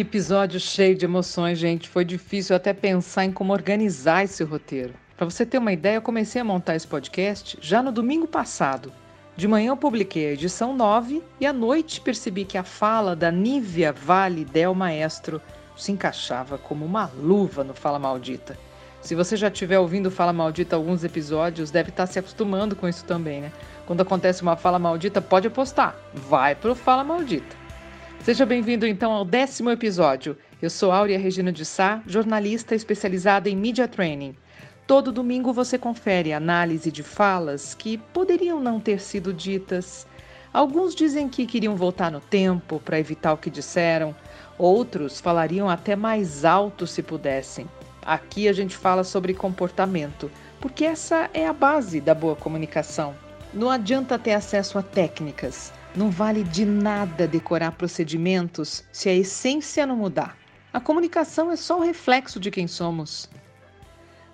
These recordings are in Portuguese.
Que episódio cheio de emoções, gente. Foi difícil até pensar em como organizar esse roteiro. Para você ter uma ideia, eu comecei a montar esse podcast já no domingo passado. De manhã eu publiquei a edição 9 e à noite percebi que a fala da Nívia Vale Del Maestro se encaixava como uma luva no Fala Maldita. Se você já estiver ouvindo Fala Maldita alguns episódios, deve estar se acostumando com isso também, né? Quando acontece uma fala maldita, pode apostar. Vai pro Fala Maldita. Seja bem-vindo então ao décimo episódio. Eu sou Áurea Regina de Sá, jornalista especializada em Media Training. Todo domingo você confere análise de falas que poderiam não ter sido ditas. Alguns dizem que queriam voltar no tempo para evitar o que disseram, outros falariam até mais alto se pudessem. Aqui a gente fala sobre comportamento, porque essa é a base da boa comunicação. Não adianta ter acesso a técnicas, não vale de nada decorar procedimentos se a essência não mudar. A comunicação é só o reflexo de quem somos.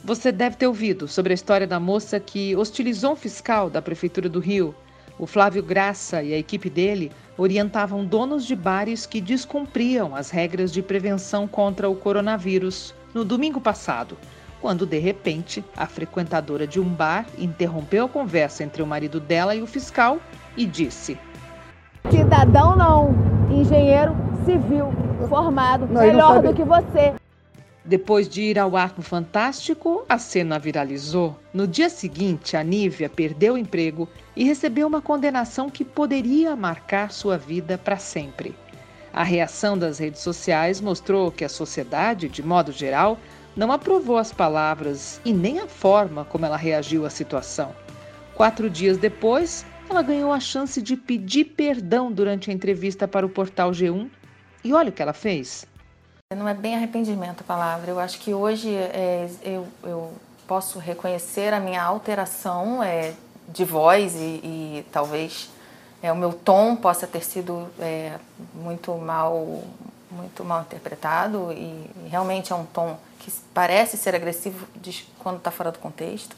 Você deve ter ouvido sobre a história da moça que hostilizou um fiscal da Prefeitura do Rio. O Flávio Graça e a equipe dele orientavam donos de bares que descumpriam as regras de prevenção contra o coronavírus no domingo passado, quando de repente a frequentadora de um bar interrompeu a conversa entre o marido dela e o fiscal e disse: Cidadão não, engenheiro civil formado, não, melhor do que você. Depois de ir ao ar no Fantástico, a cena viralizou. No dia seguinte, a Nívia perdeu o emprego e recebeu uma condenação que poderia marcar sua vida para sempre. A reação das redes sociais mostrou que a sociedade, de modo geral, não aprovou as palavras e nem a forma como ela reagiu à situação. Quatro dias depois, ela ganhou a chance de pedir perdão durante a entrevista para o portal G1. E olha o que ela fez. Não é bem arrependimento a palavra. Eu acho que hoje é, eu, eu, posso reconhecer a minha alteração é, de voz e, e talvez é, o meu tom possa ter sido é, muito mal muito mal interpretado e, realmente é um tom que parece ser agressivo quando está fora do contexto.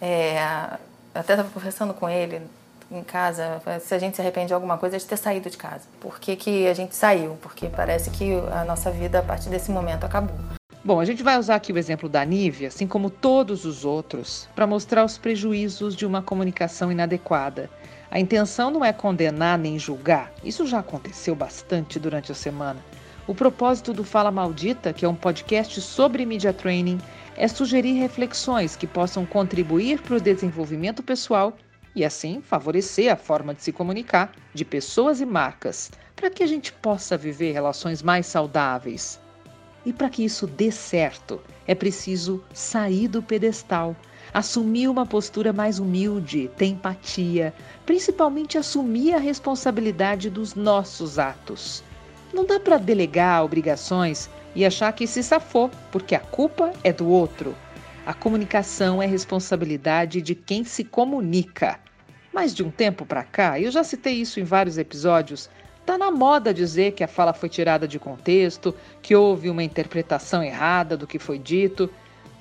É, até estava conversando com ele em casa, se a gente se arrepende de alguma coisa é de ter saído de casa. Por que, que a gente saiu? Porque parece que a nossa vida a partir desse momento acabou. Bom, a gente vai usar aqui o exemplo da Nívia, assim como todos os outros, para mostrar os prejuízos de uma comunicação inadequada a intenção não é condenar nem julgar, isso já aconteceu bastante durante a semana. O propósito do Fala Maldita, que é um podcast sobre media training, é sugerir reflexões que possam contribuir para o desenvolvimento pessoal e, assim, favorecer a forma de se comunicar de pessoas e marcas, para que a gente possa viver relações mais saudáveis. E para que isso dê certo, é preciso sair do pedestal assumir uma postura mais humilde, ter empatia, principalmente assumir a responsabilidade dos nossos atos. Não dá para delegar obrigações e achar que se safou, porque a culpa é do outro. A comunicação é responsabilidade de quem se comunica. Mas de um tempo para cá, eu já citei isso em vários episódios, Está na moda dizer que a fala foi tirada de contexto, que houve uma interpretação errada do que foi dito.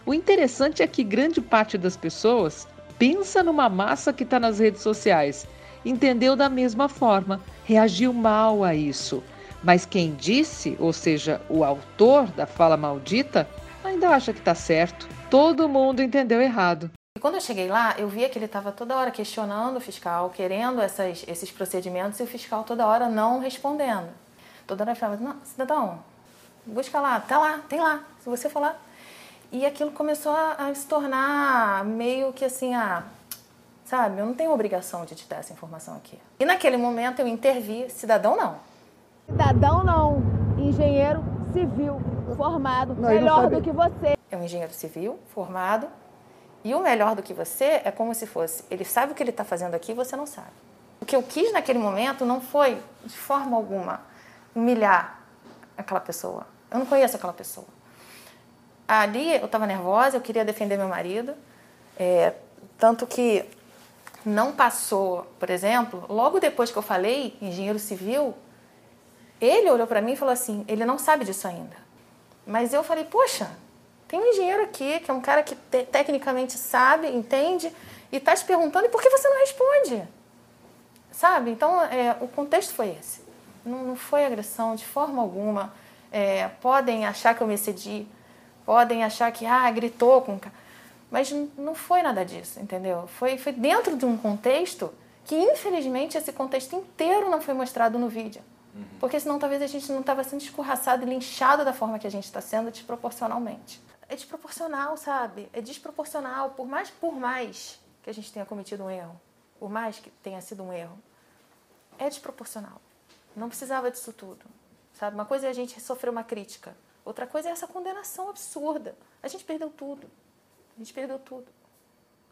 O interessante é que grande parte das pessoas pensa numa massa que está nas redes sociais, entendeu da mesma forma, reagiu mal a isso. Mas quem disse, ou seja, o autor da fala maldita, ainda acha que está certo. Todo mundo entendeu errado. E quando eu cheguei lá, eu via que ele estava toda hora questionando o fiscal, querendo essas, esses procedimentos e o fiscal toda hora não respondendo. Toda hora ele falava: Não, cidadão, busca lá, tá lá, tem lá. Se você falar, e aquilo começou a, a se tornar meio que assim, ah, sabe, eu não tenho obrigação de te dar essa informação aqui. E naquele momento eu intervi, cidadão não. Cidadão não, engenheiro civil formado, não, melhor do que você. É um engenheiro civil formado e o melhor do que você é como se fosse, ele sabe o que ele está fazendo aqui e você não sabe. O que eu quis naquele momento não foi, de forma alguma, humilhar aquela pessoa. Eu não conheço aquela pessoa ali eu estava nervosa, eu queria defender meu marido, é, tanto que não passou, por exemplo, logo depois que eu falei engenheiro civil, ele olhou para mim e falou assim, ele não sabe disso ainda. Mas eu falei, poxa, tem um engenheiro aqui, que é um cara que te tecnicamente sabe, entende, e está te perguntando, e por que você não responde? Sabe? Então, é, o contexto foi esse. Não, não foi agressão de forma alguma. É, podem achar que eu me excedi, podem achar que, ah, gritou com. Mas não foi nada disso, entendeu? Foi, foi dentro de um contexto que, infelizmente, esse contexto inteiro não foi mostrado no vídeo. Uhum. Porque senão talvez a gente não estava sendo escorraçado e linchado da forma que a gente está sendo desproporcionalmente. É desproporcional, sabe? É desproporcional. Por mais, por mais que a gente tenha cometido um erro, por mais que tenha sido um erro, é desproporcional. Não precisava disso tudo. Sabe? Uma coisa é a gente sofrer uma crítica, outra coisa é essa condenação absurda. A gente perdeu tudo. A gente perdeu tudo.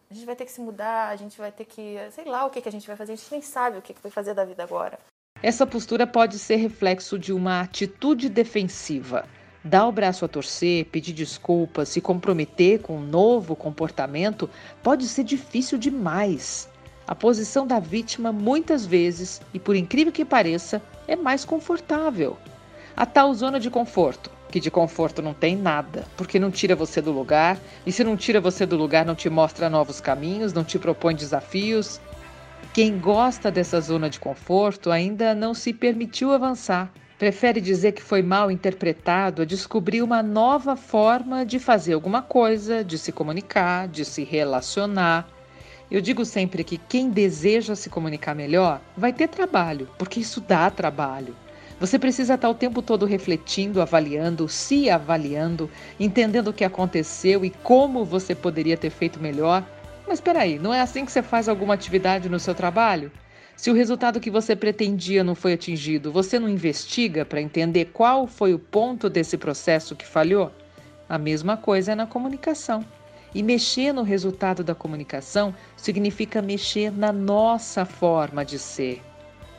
A gente vai ter que se mudar, a gente vai ter que. sei lá o que, que a gente vai fazer, a gente nem sabe o que, que vai fazer da vida agora. Essa postura pode ser reflexo de uma atitude defensiva. Dar o braço a torcer, pedir desculpas, se comprometer com um novo comportamento pode ser difícil demais. A posição da vítima, muitas vezes, e por incrível que pareça, é mais confortável. A tal zona de conforto, que de conforto não tem nada, porque não tira você do lugar, e se não tira você do lugar, não te mostra novos caminhos, não te propõe desafios. Quem gosta dessa zona de conforto ainda não se permitiu avançar. Prefere dizer que foi mal interpretado a descobrir uma nova forma de fazer alguma coisa, de se comunicar, de se relacionar. Eu digo sempre que quem deseja se comunicar melhor vai ter trabalho, porque isso dá trabalho. Você precisa estar o tempo todo refletindo, avaliando, se avaliando, entendendo o que aconteceu e como você poderia ter feito melhor. Mas espera aí, não é assim que você faz alguma atividade no seu trabalho? Se o resultado que você pretendia não foi atingido, você não investiga para entender qual foi o ponto desse processo que falhou? A mesma coisa é na comunicação. E mexer no resultado da comunicação significa mexer na nossa forma de ser.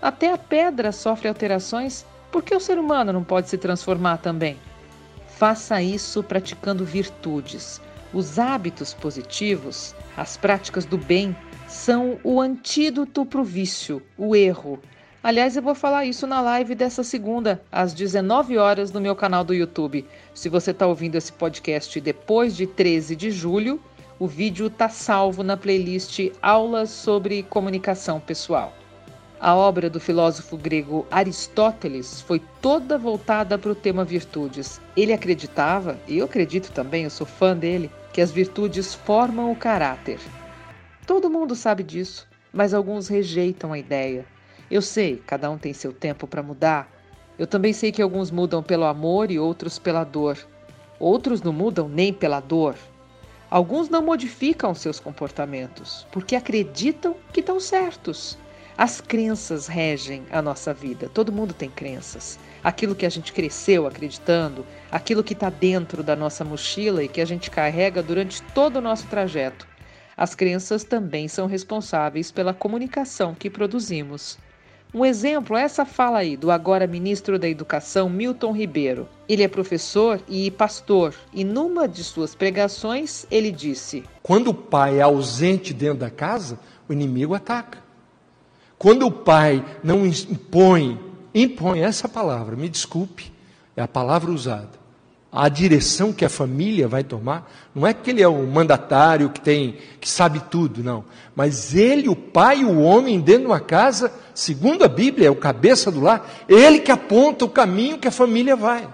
Até a pedra sofre alterações, porque o ser humano não pode se transformar também? Faça isso praticando virtudes. Os hábitos positivos, as práticas do bem, são o antídoto para o vício, o erro. Aliás, eu vou falar isso na live dessa segunda, às 19 horas, no meu canal do YouTube. Se você está ouvindo esse podcast depois de 13 de julho, o vídeo está salvo na playlist Aulas sobre Comunicação Pessoal. A obra do filósofo grego Aristóteles foi toda voltada para o tema virtudes. Ele acreditava, e eu acredito também, eu sou fã dele, que as virtudes formam o caráter. Todo mundo sabe disso, mas alguns rejeitam a ideia. Eu sei, cada um tem seu tempo para mudar. Eu também sei que alguns mudam pelo amor e outros pela dor. Outros não mudam nem pela dor. Alguns não modificam seus comportamentos porque acreditam que estão certos. As crenças regem a nossa vida. Todo mundo tem crenças. Aquilo que a gente cresceu acreditando, aquilo que está dentro da nossa mochila e que a gente carrega durante todo o nosso trajeto. As crenças também são responsáveis pela comunicação que produzimos. Um exemplo é essa fala aí do agora ministro da Educação Milton Ribeiro. Ele é professor e pastor, e numa de suas pregações ele disse: Quando o pai é ausente dentro da casa, o inimigo ataca. Quando o pai não impõe, impõe essa palavra, me desculpe, é a palavra usada a direção que a família vai tomar, não é que ele é o mandatário que tem, que sabe tudo, não. Mas ele, o pai, o homem dentro de uma casa, segundo a Bíblia, é o cabeça do lar, ele que aponta o caminho que a família vai.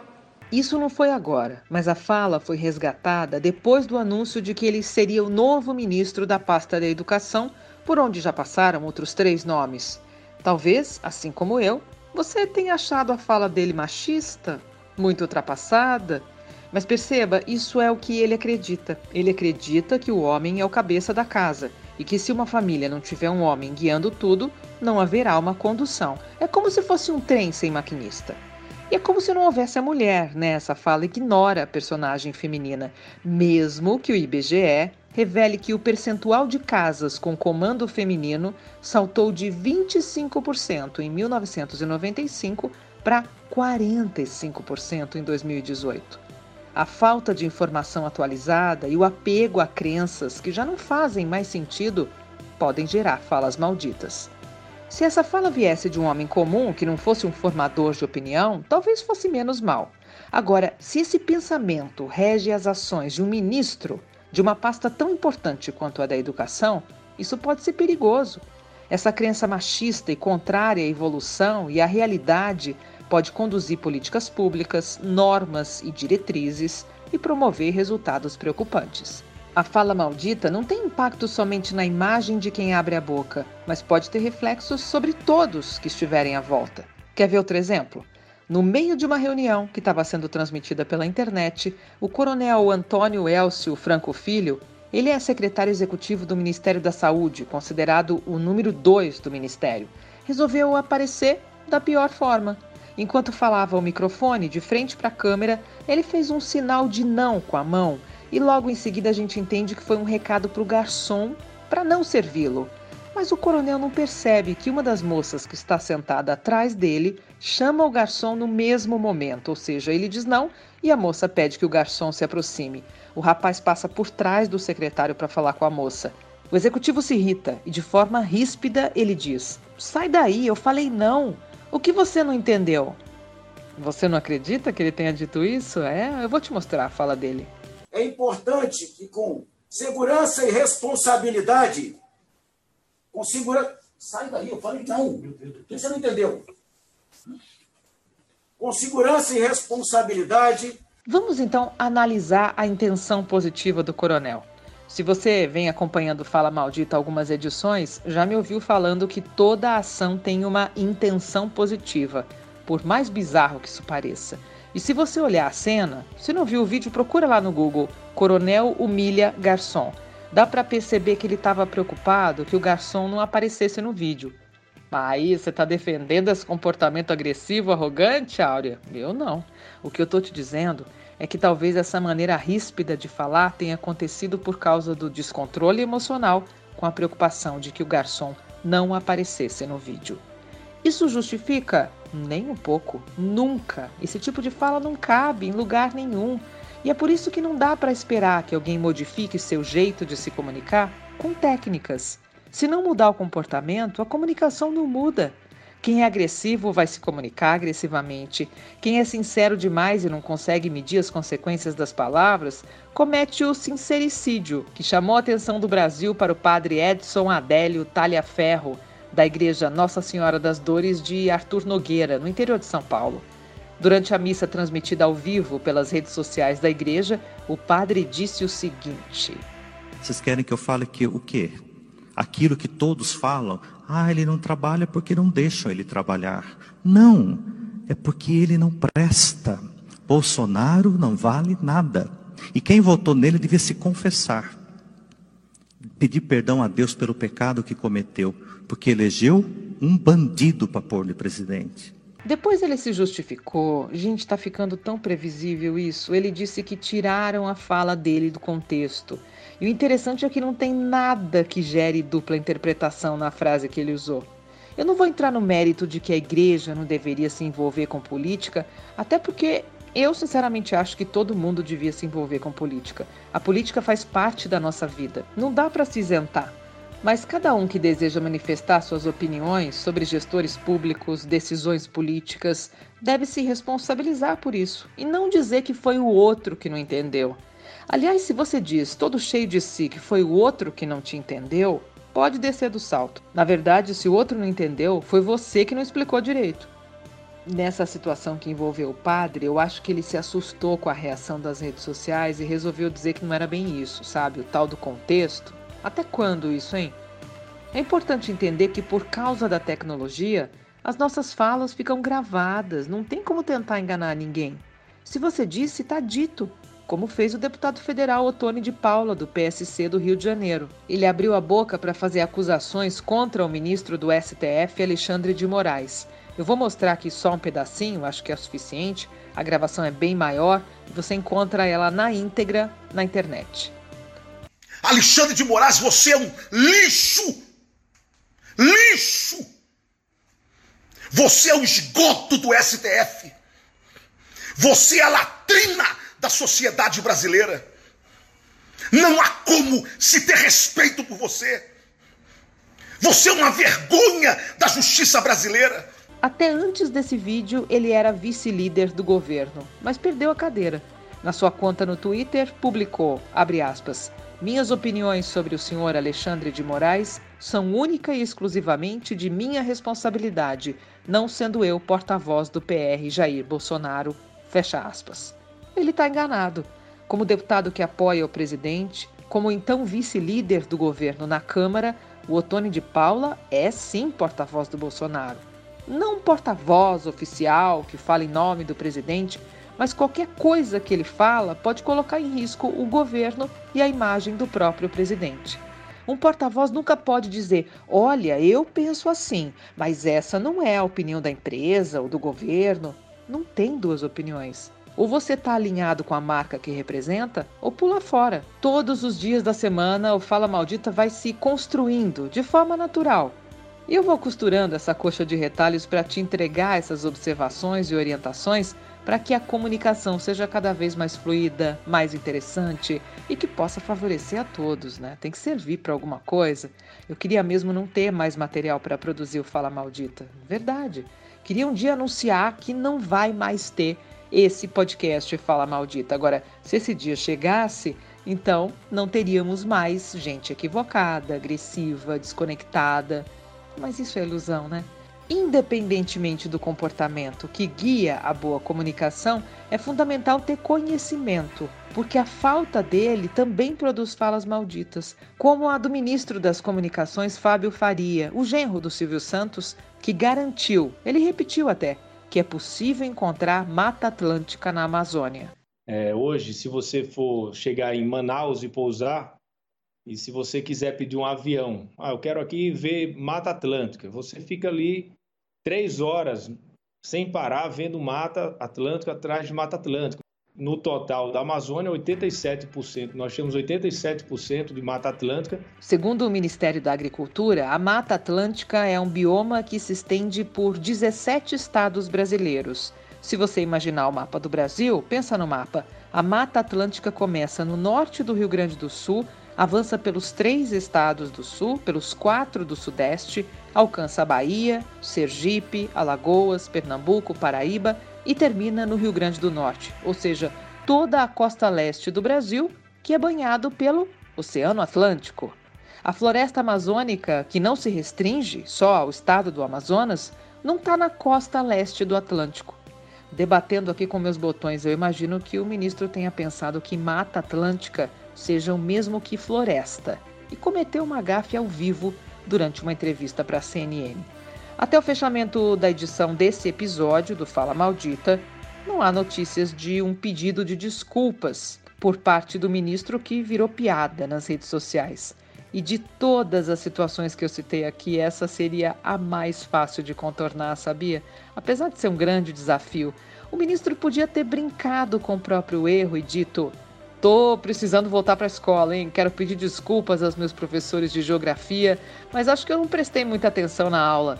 Isso não foi agora, mas a fala foi resgatada depois do anúncio de que ele seria o novo ministro da pasta da educação, por onde já passaram outros três nomes. Talvez, assim como eu, você tenha achado a fala dele machista, muito ultrapassada. Mas perceba, isso é o que ele acredita. Ele acredita que o homem é o cabeça da casa e que se uma família não tiver um homem guiando tudo, não haverá uma condução. É como se fosse um trem sem maquinista. E é como se não houvesse a mulher, né? Essa fala ignora a personagem feminina, mesmo que o IBGE revele que o percentual de casas com comando feminino saltou de 25% em 1995 para 45% em 2018. A falta de informação atualizada e o apego a crenças que já não fazem mais sentido podem gerar falas malditas. Se essa fala viesse de um homem comum que não fosse um formador de opinião, talvez fosse menos mal. Agora, se esse pensamento rege as ações de um ministro de uma pasta tão importante quanto a da educação, isso pode ser perigoso Essa crença machista e contrária à evolução e à realidade pode conduzir políticas públicas, normas e diretrizes e promover resultados preocupantes. A fala maldita não tem impacto somente na imagem de quem abre a boca, mas pode ter reflexos sobre todos que estiverem à volta. Quer ver outro exemplo? No meio de uma reunião que estava sendo transmitida pela internet, o coronel Antônio Elcio Franco Filho ele é secretário executivo do Ministério da Saúde, considerado o número dois do ministério. Resolveu aparecer da pior forma. Enquanto falava ao microfone, de frente para a câmera, ele fez um sinal de não com a mão e logo em seguida a gente entende que foi um recado para o garçom para não servi-lo. Mas o coronel não percebe que uma das moças que está sentada atrás dele chama o garçom no mesmo momento, ou seja, ele diz não e a moça pede que o garçom se aproxime. O rapaz passa por trás do secretário para falar com a moça. O executivo se irrita e, de forma ríspida, ele diz: Sai daí, eu falei não. O que você não entendeu? Você não acredita que ele tenha dito isso? É, eu vou te mostrar a fala dele. É importante que, com segurança e responsabilidade, com segurança. Sai daí, eu falei não. Você não entendeu? Com segurança e responsabilidade, Vamos então analisar a intenção positiva do coronel. Se você vem acompanhando Fala Maldita algumas edições, já me ouviu falando que toda ação tem uma intenção positiva, por mais bizarro que isso pareça. E se você olhar a cena, se não viu o vídeo, procura lá no Google Coronel humilha garçom. Dá para perceber que ele estava preocupado que o garçom não aparecesse no vídeo. Aí você está defendendo esse comportamento agressivo, arrogante, Áurea? Eu não. O que eu estou te dizendo é que talvez essa maneira ríspida de falar tenha acontecido por causa do descontrole emocional com a preocupação de que o garçom não aparecesse no vídeo. Isso justifica? Nem um pouco. Nunca. Esse tipo de fala não cabe em lugar nenhum. E é por isso que não dá para esperar que alguém modifique seu jeito de se comunicar com técnicas. Se não mudar o comportamento, a comunicação não muda. Quem é agressivo vai se comunicar agressivamente. Quem é sincero demais e não consegue medir as consequências das palavras, comete o sincericídio, que chamou a atenção do Brasil para o padre Edson Adélio Talhaferro, da Igreja Nossa Senhora das Dores de Arthur Nogueira, no interior de São Paulo. Durante a missa transmitida ao vivo pelas redes sociais da igreja, o padre disse o seguinte: Vocês querem que eu fale que o quê? aquilo que todos falam, ah, ele não trabalha porque não deixam ele trabalhar. Não, é porque ele não presta. Bolsonaro não vale nada. E quem votou nele devia se confessar. Pedir perdão a Deus pelo pecado que cometeu, porque elegeu um bandido para pôr de presidente. Depois ele se justificou. Gente, está ficando tão previsível isso. Ele disse que tiraram a fala dele do contexto. E o interessante é que não tem nada que gere dupla interpretação na frase que ele usou. Eu não vou entrar no mérito de que a igreja não deveria se envolver com política, até porque eu sinceramente acho que todo mundo devia se envolver com política. A política faz parte da nossa vida. Não dá para se isentar. Mas cada um que deseja manifestar suas opiniões sobre gestores públicos, decisões políticas, deve se responsabilizar por isso e não dizer que foi o outro que não entendeu. Aliás, se você diz, todo cheio de si, que foi o outro que não te entendeu, pode descer do salto. Na verdade, se o outro não entendeu, foi você que não explicou direito. Nessa situação que envolveu o padre, eu acho que ele se assustou com a reação das redes sociais e resolveu dizer que não era bem isso, sabe? O tal do contexto. Até quando isso, hein? É importante entender que por causa da tecnologia, as nossas falas ficam gravadas, não tem como tentar enganar ninguém. Se você disse, está dito como fez o deputado federal Otone de Paula, do PSC do Rio de Janeiro. Ele abriu a boca para fazer acusações contra o ministro do STF, Alexandre de Moraes. Eu vou mostrar aqui só um pedacinho, acho que é suficiente. A gravação é bem maior e você encontra ela na íntegra na internet. Alexandre de Moraes, você é um lixo! Lixo! Você é o esgoto do STF! Você é a latrina da sociedade brasileira. Não há como se ter respeito por você. Você é uma vergonha da justiça brasileira. Até antes desse vídeo, ele era vice-líder do governo, mas perdeu a cadeira. Na sua conta no Twitter, publicou, abre aspas, minhas opiniões sobre o senhor Alexandre de Moraes são única e exclusivamente de minha responsabilidade, não sendo eu porta-voz do PR Jair Bolsonaro. Fecha aspas. Ele está enganado. Como deputado que apoia o presidente, como então vice-líder do governo na Câmara, o Otônio de Paula é sim porta-voz do Bolsonaro. Não porta-voz oficial que fala em nome do presidente, mas qualquer coisa que ele fala pode colocar em risco o governo e a imagem do próprio presidente. Um porta-voz nunca pode dizer: olha, eu penso assim, mas essa não é a opinião da empresa ou do governo. Não tem duas opiniões. Ou você está alinhado com a marca que representa, ou pula fora. Todos os dias da semana, o Fala Maldita vai se construindo de forma natural. E eu vou costurando essa coxa de retalhos para te entregar essas observações e orientações para que a comunicação seja cada vez mais fluida, mais interessante e que possa favorecer a todos, né? Tem que servir para alguma coisa. Eu queria mesmo não ter mais material para produzir o Fala Maldita. Verdade. Queria um dia anunciar que não vai mais ter esse podcast Fala Maldita. Agora, se esse dia chegasse, então não teríamos mais gente equivocada, agressiva, desconectada. Mas isso é ilusão, né? Independentemente do comportamento que guia a boa comunicação, é fundamental ter conhecimento, porque a falta dele também produz falas malditas, como a do ministro das Comunicações, Fábio Faria, o genro do Silvio Santos, que garantiu, ele repetiu até, que é possível encontrar Mata Atlântica na Amazônia. É, hoje, se você for chegar em Manaus e pousar, e se você quiser pedir um avião, ah, eu quero aqui ver Mata Atlântica, você fica ali três horas sem parar vendo Mata Atlântica atrás de Mata Atlântica. No total da Amazônia, 87%. Nós temos 87% de Mata Atlântica. Segundo o Ministério da Agricultura, a Mata Atlântica é um bioma que se estende por 17 estados brasileiros. Se você imaginar o mapa do Brasil, pensa no mapa. A Mata Atlântica começa no norte do Rio Grande do Sul, avança pelos três estados do sul, pelos quatro do sudeste, alcança a Bahia, Sergipe, Alagoas, Pernambuco, Paraíba e termina no Rio Grande do Norte, ou seja, toda a costa leste do Brasil, que é banhado pelo Oceano Atlântico. A floresta amazônica, que não se restringe só ao estado do Amazonas, não está na costa leste do Atlântico. Debatendo aqui com meus botões, eu imagino que o ministro tenha pensado que Mata Atlântica seja o mesmo que floresta e cometeu uma gafe ao vivo durante uma entrevista para a CNN. Até o fechamento da edição desse episódio do Fala Maldita, não há notícias de um pedido de desculpas por parte do ministro que virou piada nas redes sociais. E de todas as situações que eu citei aqui, essa seria a mais fácil de contornar, sabia? Apesar de ser um grande desafio, o ministro podia ter brincado com o próprio erro e dito: Tô precisando voltar para a escola, hein? Quero pedir desculpas aos meus professores de geografia, mas acho que eu não prestei muita atenção na aula.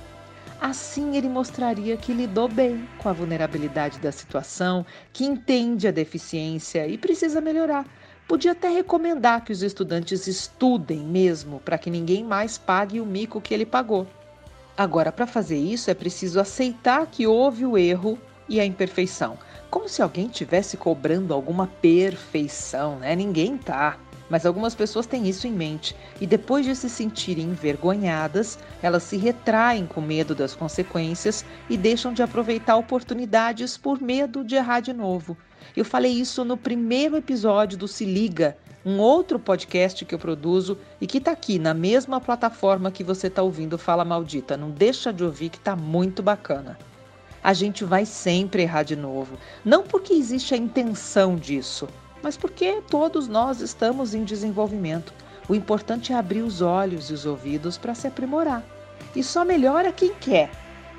Assim, ele mostraria que lidou bem com a vulnerabilidade da situação, que entende a deficiência e precisa melhorar. Podia até recomendar que os estudantes estudem mesmo, para que ninguém mais pague o mico que ele pagou. Agora, para fazer isso, é preciso aceitar que houve o erro e a imperfeição como se alguém tivesse cobrando alguma perfeição, né? Ninguém tá. Mas algumas pessoas têm isso em mente e depois de se sentirem envergonhadas, elas se retraem com medo das consequências e deixam de aproveitar oportunidades por medo de errar de novo. Eu falei isso no primeiro episódio do Se Liga, um outro podcast que eu produzo e que está aqui na mesma plataforma que você está ouvindo Fala Maldita. Não deixa de ouvir que está muito bacana a gente vai sempre errar de novo. Não porque existe a intenção disso, mas porque todos nós estamos em desenvolvimento. O importante é abrir os olhos e os ouvidos para se aprimorar. E só melhora quem quer.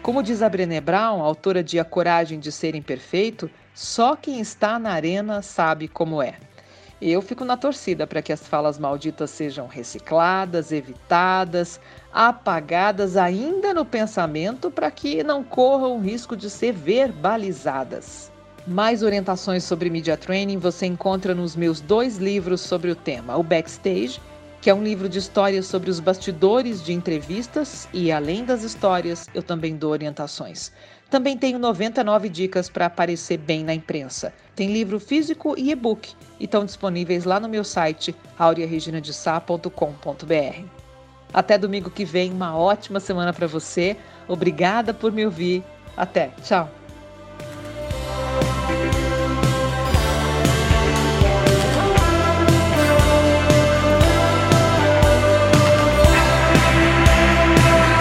Como diz a Brené Brown, autora de A Coragem de Ser Imperfeito, só quem está na arena sabe como é. Eu fico na torcida para que as falas malditas sejam recicladas, evitadas, apagadas ainda no pensamento para que não corram o risco de ser verbalizadas. Mais orientações sobre media training você encontra nos meus dois livros sobre o tema: o Backstage, que é um livro de histórias sobre os bastidores de entrevistas, e além das histórias, eu também dou orientações. Também tenho 99 dicas para aparecer bem na imprensa. Tem livro físico e e-book e estão disponíveis lá no meu site aureareginadesá.com.br. Até domingo que vem, uma ótima semana para você. Obrigada por me ouvir. Até. Tchau.